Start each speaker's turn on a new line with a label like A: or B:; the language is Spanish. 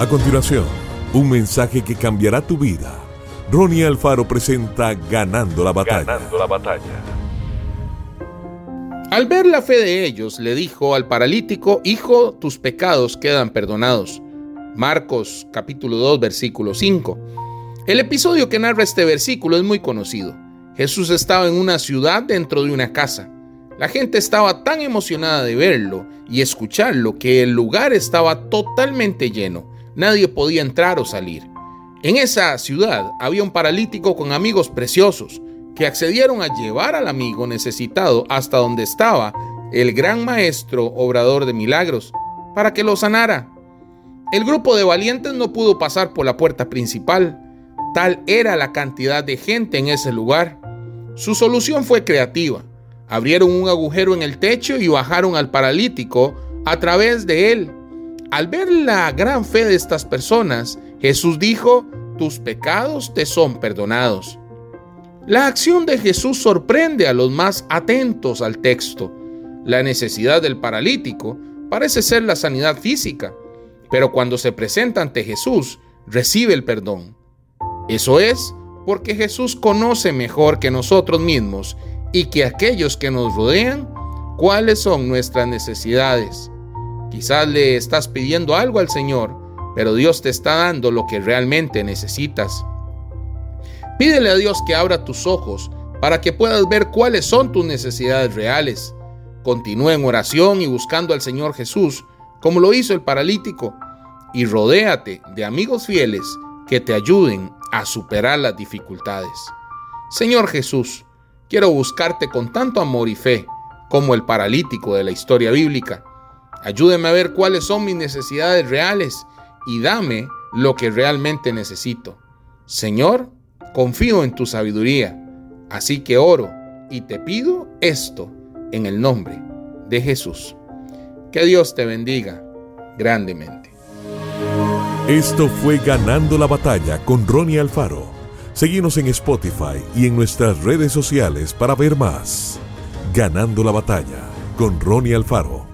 A: A continuación, un mensaje que cambiará tu vida. Ronnie Alfaro presenta Ganando la batalla.
B: Ganando la batalla.
C: Al ver la fe de ellos, le dijo al paralítico, Hijo, tus pecados quedan perdonados. Marcos capítulo 2 versículo 5. El episodio que narra este versículo es muy conocido. Jesús estaba en una ciudad dentro de una casa. La gente estaba tan emocionada de verlo y escucharlo que el lugar estaba totalmente lleno. Nadie podía entrar o salir. En esa ciudad había un paralítico con amigos preciosos que accedieron a llevar al amigo necesitado hasta donde estaba el gran maestro obrador de milagros para que lo sanara. El grupo de valientes no pudo pasar por la puerta principal, tal era la cantidad de gente en ese lugar. Su solución fue creativa. Abrieron un agujero en el techo y bajaron al paralítico a través de él. Al ver la gran fe de estas personas, Jesús dijo, tus pecados te son perdonados. La acción de Jesús sorprende a los más atentos al texto. La necesidad del paralítico parece ser la sanidad física, pero cuando se presenta ante Jesús, recibe el perdón. Eso es porque Jesús conoce mejor que nosotros mismos y que aquellos que nos rodean cuáles son nuestras necesidades. Quizás le estás pidiendo algo al Señor, pero Dios te está dando lo que realmente necesitas. Pídele a Dios que abra tus ojos para que puedas ver cuáles son tus necesidades reales. Continúa en oración y buscando al Señor Jesús, como lo hizo el paralítico, y rodéate de amigos fieles que te ayuden a superar las dificultades. Señor Jesús, quiero buscarte con tanto amor y fe como el paralítico de la historia bíblica. Ayúdeme a ver cuáles son mis necesidades reales y dame lo que realmente necesito. Señor, confío en tu sabiduría, así que oro y te pido esto en el nombre de Jesús. Que Dios te bendiga grandemente.
A: Esto fue Ganando la Batalla con Ronnie Alfaro. Seguimos en Spotify y en nuestras redes sociales para ver más. Ganando la Batalla con Ronnie Alfaro.